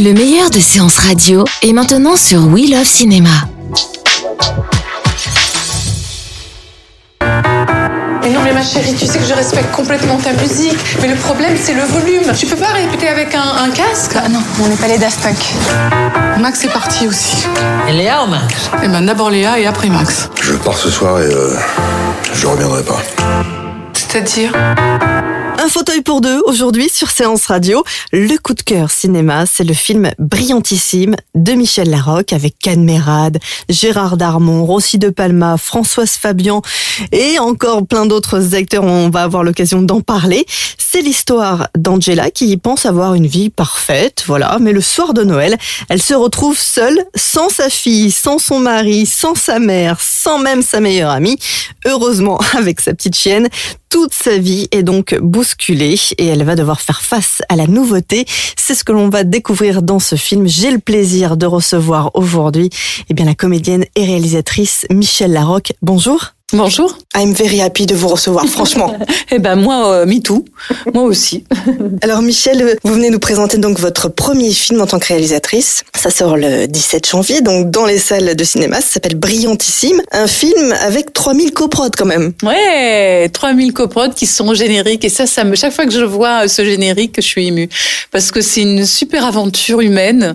Le meilleur de séances radio est maintenant sur We Love Cinéma. Mais non mais ma chérie, tu sais que je respecte complètement ta musique, mais le problème c'est le volume. Tu peux pas répéter avec un, un casque? Ah non, on n'est pas les Daft Punk. Max est parti aussi. Et Léa ou Max? Eh ben d'abord Léa et après Max. Je pars ce soir et euh, je reviendrai pas. C'est-à-dire? Un fauteuil pour deux aujourd'hui sur Séance Radio. Le coup de cœur cinéma, c'est le film Brillantissime de Michel Larocque avec Can Mérade, Gérard Darmon, Rossi de Palma, Françoise Fabian et encore plein d'autres acteurs. On va avoir l'occasion d'en parler. C'est l'histoire d'Angela qui pense avoir une vie parfaite, voilà. Mais le soir de Noël, elle se retrouve seule, sans sa fille, sans son mari, sans sa mère, sans même sa meilleure amie. Heureusement, avec sa petite chienne, toute sa vie est donc bousculée et elle va devoir faire face à la nouveauté. C'est ce que l'on va découvrir dans ce film. J'ai le plaisir de recevoir aujourd'hui, eh bien, la comédienne et réalisatrice Michelle Larocque. Bonjour. Bonjour. I'm very happy de vous recevoir, franchement. Eh ben moi, euh, me too. Moi aussi. Alors Michel, vous venez nous présenter donc votre premier film en tant que réalisatrice. Ça sort le 17 janvier, donc dans les salles de cinéma. Ça s'appelle Brillantissime. Un film avec 3000 coprods quand même. Ouais, 3000 coprods qui sont génériques et ça, ça me, chaque fois que je vois ce générique, je suis émue parce que c'est une super aventure humaine.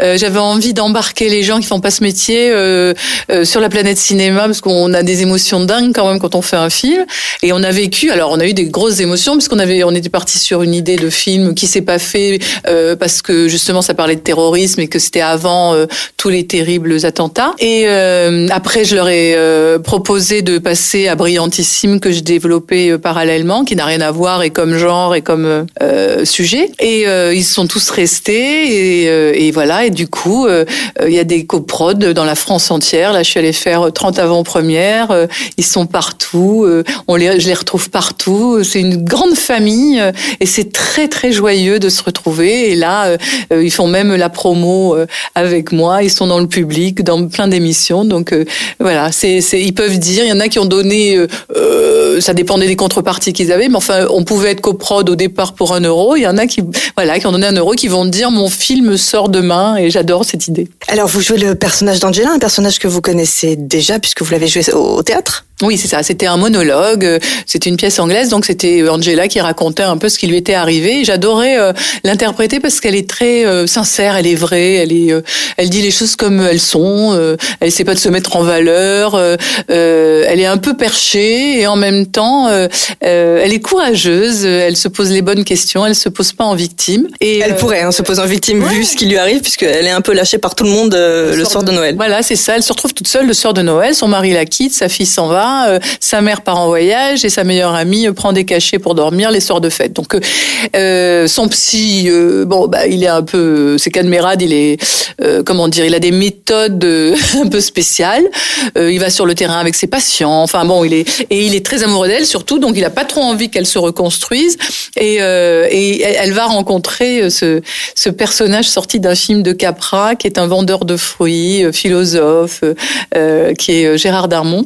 Euh, J'avais envie d'embarquer les gens qui font pas ce métier euh, euh, sur la planète cinéma parce qu'on a des émotions dingues quand même quand on fait un film et on a vécu. Alors on a eu des grosses émotions parce qu'on avait, on était parti sur une idée de film qui s'est pas fait euh, parce que justement ça parlait de terrorisme et que c'était avant euh, tous les terribles attentats. Et euh, après je leur ai euh, proposé de passer à Brillantissime que je développais euh, parallèlement, qui n'a rien à voir et comme genre et comme euh, sujet. Et ils sont tous restés et, et voilà. Et du coup, il y a des coprods dans la France entière. Là, je suis allée faire 30 avant-premières. Ils sont partout. euh, On les, je les retrouve partout. C'est une grande famille euh, et c'est très très joyeux de se retrouver. Et là, euh, ils font même la promo avec moi. Ils sont dans le public, dans plein d'émissions. Donc voilà, c'est, ils peuvent dire. Il y en a qui ont donné. euh, ça dépendait des contreparties qu'ils avaient, mais enfin, on pouvait être coprod au départ pour un euro. Il y en a qui, voilà, qui ont donné un euro, qui vont dire mon film sort demain. Et j'adore cette idée. Alors vous jouez le personnage d'Angela, un personnage que vous connaissez déjà puisque vous l'avez joué au théâtre? autres. Oui, c'est ça. C'était un monologue. C'était une pièce anglaise, donc c'était Angela qui racontait un peu ce qui lui était arrivé. J'adorais euh, l'interpréter parce qu'elle est très euh, sincère, elle est vraie, elle est, euh, elle dit les choses comme elles sont. elle essaie pas de se mettre en valeur. elle est un peu perchée et en même temps, elle est courageuse. Elle se pose les bonnes questions. Elle se pose pas en victime. Et Elle pourrait hein, se poser en victime vu ce qui lui arrive puisqu'elle est un peu lâchée par tout le monde euh, le soir de Noël. Voilà, c'est ça. Elle se retrouve toute seule le soir de Noël. Son mari la quitte, sa fille s'en va, euh, sa mère part en voyage et sa meilleure amie euh, prend des cachets pour dormir les soirs de fête. Donc, euh, euh, son psy, euh, bon, bah, il est un peu, c'est Cadmerade, il est, euh, comment dire, il a des méthodes un peu spéciales. Il va sur le terrain avec ses patients. Enfin bon, il est et il est très amoureux d'elle surtout, donc il a pas trop envie qu'elle se reconstruise. Et, et elle va rencontrer ce, ce personnage sorti d'un film de Capra, qui est un vendeur de fruits, philosophe, qui est Gérard Darmon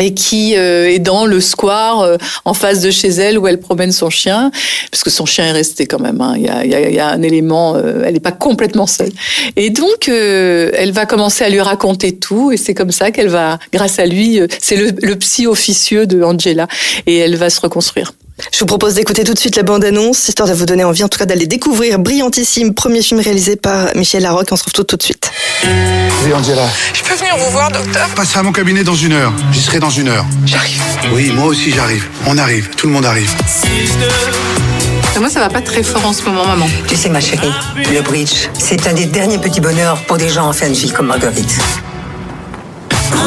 et qui euh, est dans le square euh, en face de chez elle où elle promène son chien, parce que son chien est resté quand même. hein. Il, y a, y a, un élément, euh, elle n'est pas complètement seule. Et donc, elle va commencer à lui raconter tout, et c'est comme ça qu'elle va, grâce à lui, c'est le, le psy officieux de Angela, et elle va se reconstruire. Je vous propose d'écouter tout de suite la bande-annonce, histoire de vous donner envie en tout cas d'aller découvrir Brillantissime, premier film réalisé par Michel Larocque. On se retrouve tout, tout de suite. Oui, Angela. Je peux venir vous voir, docteur? Passez à mon cabinet dans une heure. J'y serai dans une heure. J'arrive. Oui, moi aussi j'arrive. On arrive. Tout le monde arrive. Moi, ça va pas très fort en ce moment, maman. Tu sais, ma chérie, le bridge, c'est un des derniers petits bonheurs pour des gens en fin de vie comme Marguerite.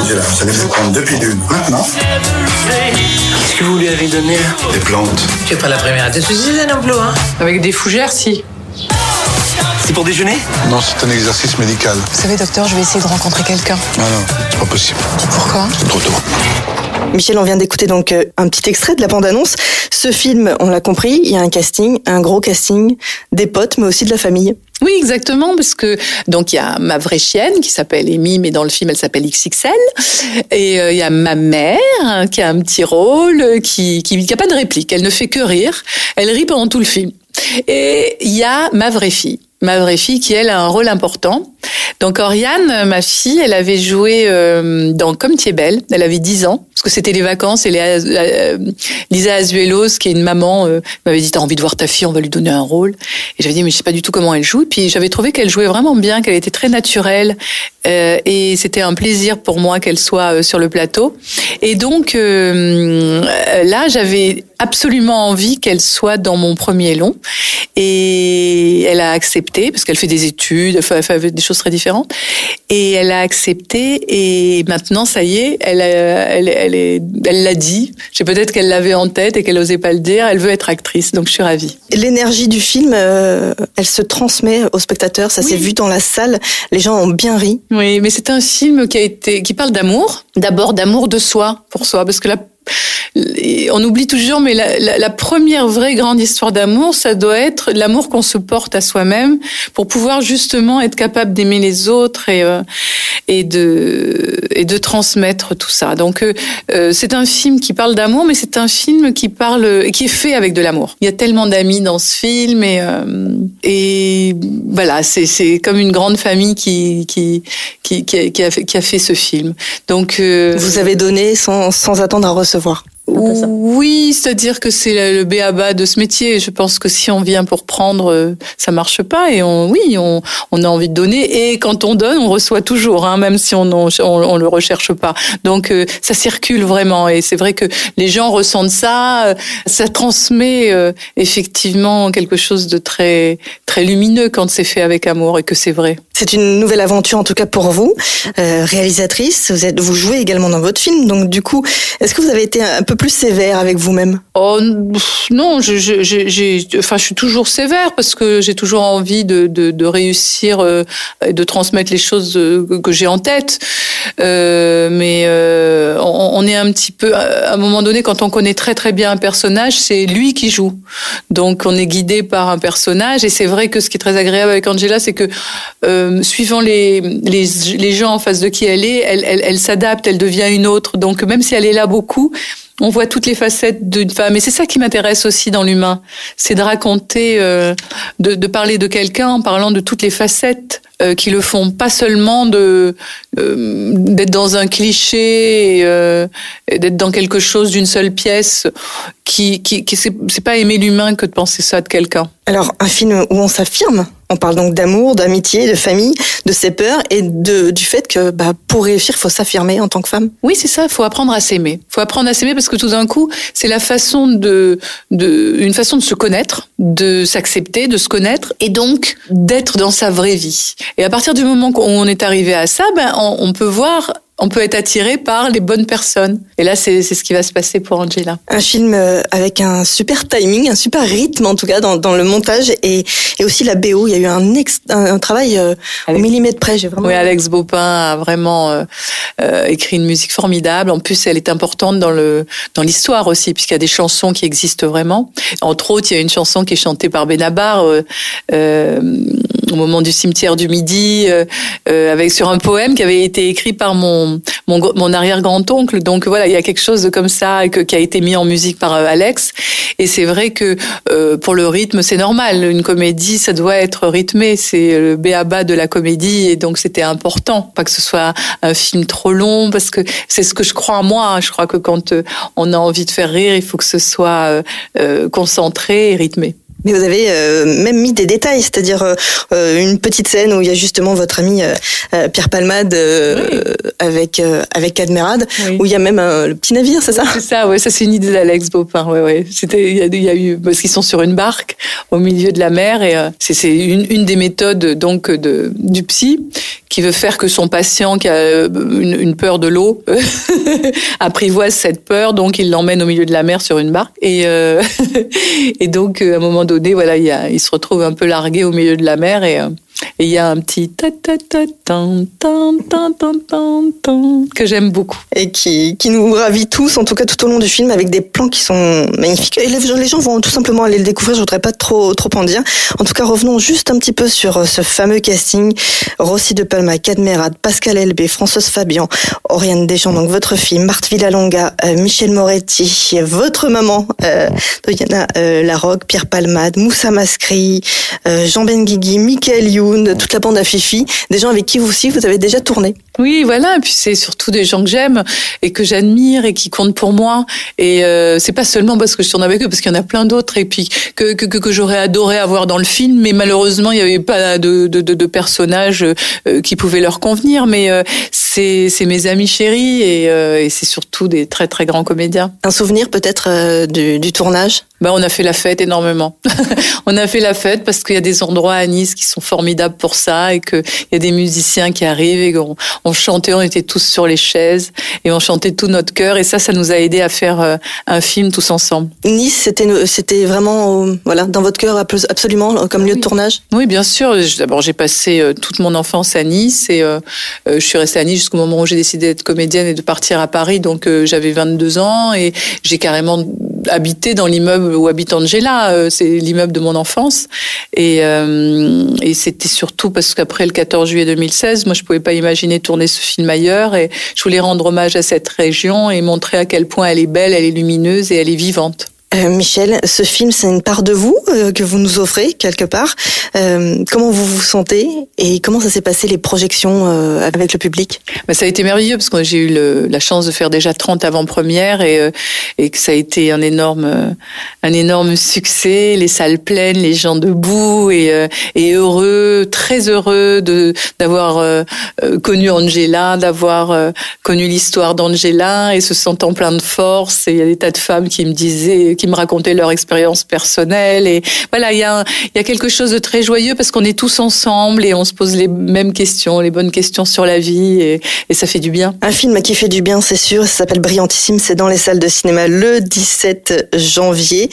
Angela, vous allez vous prendre deux pilules. Maintenant, Qu'est-ce que vous lui avez donné là des plantes. Tu es pas la première à te suicider non plus, hein Avec des fougères, si. C'est pour déjeuner Non, c'est un exercice médical. Vous savez, docteur, je vais essayer de rencontrer quelqu'un. Ah non, c'est pas possible. Pourquoi C'est trop tôt. Michel, on vient d'écouter donc euh, un petit extrait de la bande-annonce. Ce film, on l'a compris, il y a un casting, un gros casting, des potes, mais aussi de la famille. Oui, exactement, parce que donc il y a ma vraie chienne qui s'appelle Amy, mais dans le film elle s'appelle XXL, et euh, il y a ma mère hein, qui a un petit rôle, euh, qui qui, qui a pas de réplique, elle ne fait que rire, elle rit pendant tout le film. Et il y a ma vraie fille, ma vraie fille qui elle a un rôle important. Donc Oriane, ma fille, elle avait joué euh, dans Comme tu es belle, elle avait 10 ans, parce que c'était les vacances, et euh, Lisa Azuelos, qui est une maman, euh, m'avait dit, t'as envie de voir ta fille, on va lui donner un rôle. Et j'avais dit, mais je sais pas du tout comment elle joue. Puis j'avais trouvé qu'elle jouait vraiment bien, qu'elle était très naturelle, et c'était un plaisir pour moi qu'elle soit sur le plateau. Et donc là, j'avais absolument envie qu'elle soit dans mon premier long, et elle a accepté parce qu'elle fait des études, elle fait des choses très différentes, et elle a accepté. Et maintenant, ça y est, elle, a- elle, elle est, elle l'a dit. J'ai peut-être qu'elle l'avait en tête et qu'elle osait pas le dire. Elle veut être actrice, donc je suis ravie. L'énergie du film, euh, elle se transmet aux spectateurs. Ça Oui. s'est vu dans la salle. Les gens ont bien ri. Oui, mais c'est un film qui a été, qui parle d'amour. D'abord d'amour de soi, pour soi, parce que là, on oublie toujours, mais la, la- première vraie grande histoire d'amour, ça doit être l'amour qu'on se porte à soi-même pour pouvoir justement être capable d'aimer les autres et euh, et de et de transmettre tout ça. Donc euh, euh, c'est un film qui parle d'amour, mais c'est un film qui parle qui est fait avec de l'amour. Il y a tellement d'amis dans ce film et euh, et voilà, c'est c'est comme une grande famille qui qui qui qui a, fait, qui a fait ce film. Donc euh, Vous avez donné sans, sans attendre à recevoir. Oui, c'est-à-dire que c'est le béaba de ce métier. Je pense que si on vient pour prendre, euh, ça marche pas. Et on, oui, on, on a envie de donner. Et quand on donne, on reçoit toujours, hein, même si on on, on le recherche pas. Donc euh, ça circule vraiment. Et c'est vrai que les gens ressentent ça. euh, Ça transmet euh, effectivement quelque chose de très très lumineux quand c'est fait avec amour et que c'est vrai. C'est une nouvelle aventure en tout cas pour vous, euh, réalisatrice. Vous êtes, vous jouez également dans votre film. Donc du coup, est-ce que vous avez été un peu plus sévère avec vous-même Oh non, je, je, j'ai, enfin, je suis toujours sévère parce que j'ai toujours envie de, de, de réussir euh, et de transmettre les choses euh, que, j'ai en tête. Euh, mais euh, on, est un petit peu, à un moment donné, quand on connaît très très bien un personnage, c'est lui qui joue. Donc on est guidé par un personnage et c'est vrai que ce qui est très agréable avec Angela, c'est que euh, suivant les, les gens en face de qui elle est, elle, elle s'adapte, elle devient une autre. Donc même si elle est là beaucoup, on voit toutes les facettes d'une femme. Et c'est ça qui m'intéresse aussi dans l'humain, c'est de raconter, euh, de, parler de quelqu'un en parlant de toutes les facettes euh, qui le font, pas seulement euh, d'être dans un cliché, et, d'être dans quelque chose d'une seule pièce. Qui, qui, c'est pas aimer l'humain que de penser ça de quelqu'un. Alors un film où on s'affirme. On parle donc d'amour, d'amitié, de famille, de ses peurs et de, du fait que bah, pour réussir, faut s'affirmer en tant que femme. Oui, c'est ça. Faut apprendre à s'aimer. Faut apprendre à s'aimer parce que tout d'un coup, c'est la façon de, de, une façon de se connaître, de s'accepter, de se connaître, et donc d'être dans sa vraie vie. Et à partir du moment où on est arrivé à ça, ben on, on peut voir. On peut être attiré par les bonnes personnes. Et là, c'est ce qui va se passer pour Angela. Un film euh, avec un super timing, un super rythme en tout cas dans, dans le montage et, et aussi la BO. Il y a eu un, ex, un, un travail euh, au millimètre près. J'ai vraiment. Oui, Alex Baupin a vraiment euh, euh, écrit une musique formidable. En plus, elle est importante dans le dans l'histoire aussi, puisqu'il y a des chansons qui existent vraiment. Entre autres, il y a une chanson qui est chantée par Benabar euh, euh, au moment du cimetière du Midi, euh, euh, avec sur un poème qui avait été écrit par mon mon, mon arrière-grand-oncle. Donc voilà, il y a quelque chose de comme ça qui a été mis en musique par euh, Alex. Et c'est vrai que pour le rythme, c'est normal. Une comédie, ça doit être rythmé. C'est le béaba de la comédie, et donc c'était important, pas que ce soit un film trop long, parce que c'est ce que je crois moi. Je crois que quand on a envie de faire rire, il faut que ce soit concentré et rythmé. Mais vous avez euh, même mis des détails, c'est-à-dire euh, euh, une petite scène où il y a justement votre ami Pierre Palmade avec avec Admirade, où il y a même le petit navire, c'est ça? C'est ça, ouais, ça c'est une idée d'Alex Bopin, ouais, ouais. C'était, il y, a, y a eu parce qu'ils sont sur une barque au milieu de la mer et c'est c'est une, une des méthodes donc de du psy qui veut faire que son patient qui a une, une peur de l'eau apprivoise cette peur, donc il l'emmène au milieu de la mer sur une barque et et donc à un moment donné, il, il, se retrouve un peu largué au milieu de la mer et, euh, et il y a un petit ta ta ta tan tan tan tan tan que j'aime beaucoup. Et qui qui nous ravit tous en tout cas tout au long du film avec des plans qui sont magnifiques. Et les gens vont tout simplement aller le découvrir je voudrais pas trop trop en dire. En tout cas revenons juste un petit peu sur euh, ce fameux casting. Rossi de Palma Cadmerade Pascal Elbé Françoise Fabian Oriane Deschamps donc votre fille Marthe Villalonga euh, Michel Moretti votre maman euh, Diana euh, Larocque Pierre Palmade Moussa Mascri Jean Benguigui Michael You toute la bande à Fifi, des gens avec qui vous aussi vous avez déjà tourné. Oui, voilà. Et puis c'est surtout des gens que j'aime et que j'admire et qui comptent pour moi. Et euh, c'est pas seulement parce que je tourne avec eux, parce qu'il y en a plein d'autres et puis que que, que, j'aurais adoré avoir dans le film, mais malheureusement il n'y avait pas de, de, de, de personnages euh, qui pouvaient leur convenir. Mais euh, c'est c'est mes amis chéris et, et c'est surtout des très très grands comédiens. Un souvenir peut-être du, du tournage? Bah, on a fait la fête énormément. on a fait la fête parce qu'il y a des endroits à Nice qui sont formidables pour ça et qu'il y a des musiciens qui arrivent et qu'on on chantait, on était tous sur les chaises et on chantait tout notre cœur et ça, ça nous a aidé à faire euh, un film tous ensemble. Nice, c'était c'était vraiment voilà dans votre cœur absolument comme lieu de tournage? Oui, bien sûr. D'abord, j'ai passé euh, toute mon enfance à Nice et euh, je suis restée à Nice jusqu'au moment où j'ai décidé d'être comédienne et de partir à Paris. Donc j'avais 22 ans et j'ai carrément habité dans l'immeuble où habite Angela. Euh, c'est l'immeuble de mon enfance. Et, euh, et c'était surtout parce qu'après le 14 juillet 2016, moi, je pouvais pas imaginer tourner ce film ailleurs. Et je voulais rendre hommage à cette région et montrer à quel point elle est belle, elle est lumineuse et elle est vivante. Euh, Michel, ce film, c'est une part de vous euh, que vous nous offrez quelque part. Euh, comment vous vous sentez et comment ça s'est passé les projections avec le public? Bah, Ça a été merveilleux parce que j'ai eu le, la chance de faire déjà 30 avant-premières et, et que ça a été un énorme, un énorme succès. Les salles pleines, les gens debout et, et heureux, très heureux de d'avoir connu Angela, d'avoir connu l'histoire d'Angela et se sentant plein de force. Et il y a des tas de femmes qui me disaient qui me racontaient leur expérience personnelle. Et voilà, il y a, il y a quelque chose de très joyeux parce qu'on est tous ensemble et on se pose les mêmes questions, les bonnes questions sur la vie et, et ça fait du bien. Un film qui fait du bien, c'est sûr. Ça s'appelle Brillantissime. C'est dans les salles de cinéma le 17 janvier.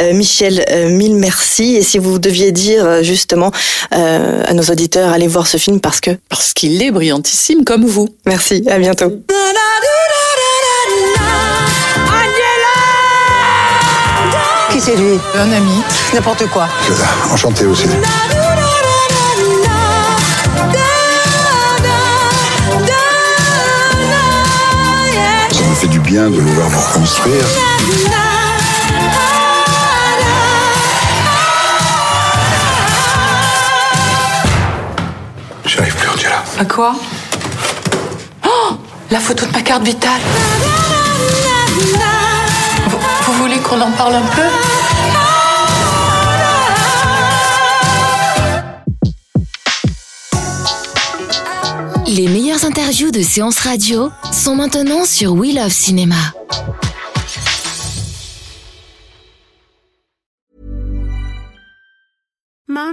Euh, Michel, euh, mille merci. Et si vous deviez dire euh, justement euh, à nos auditeurs, allez voir ce film parce que parce qu'il est brillantissime comme vous. Merci. À bientôt. C'est lui Un ami. N'importe quoi. Enchanté aussi. Ça me fait du bien de vous voir vous reconstruire. J'arrive plus, Angela. À quoi? Oh La photo de ma carte vitale qu'on en parle un peu Les meilleures interviews de séances radio sont maintenant sur We Love Cinéma.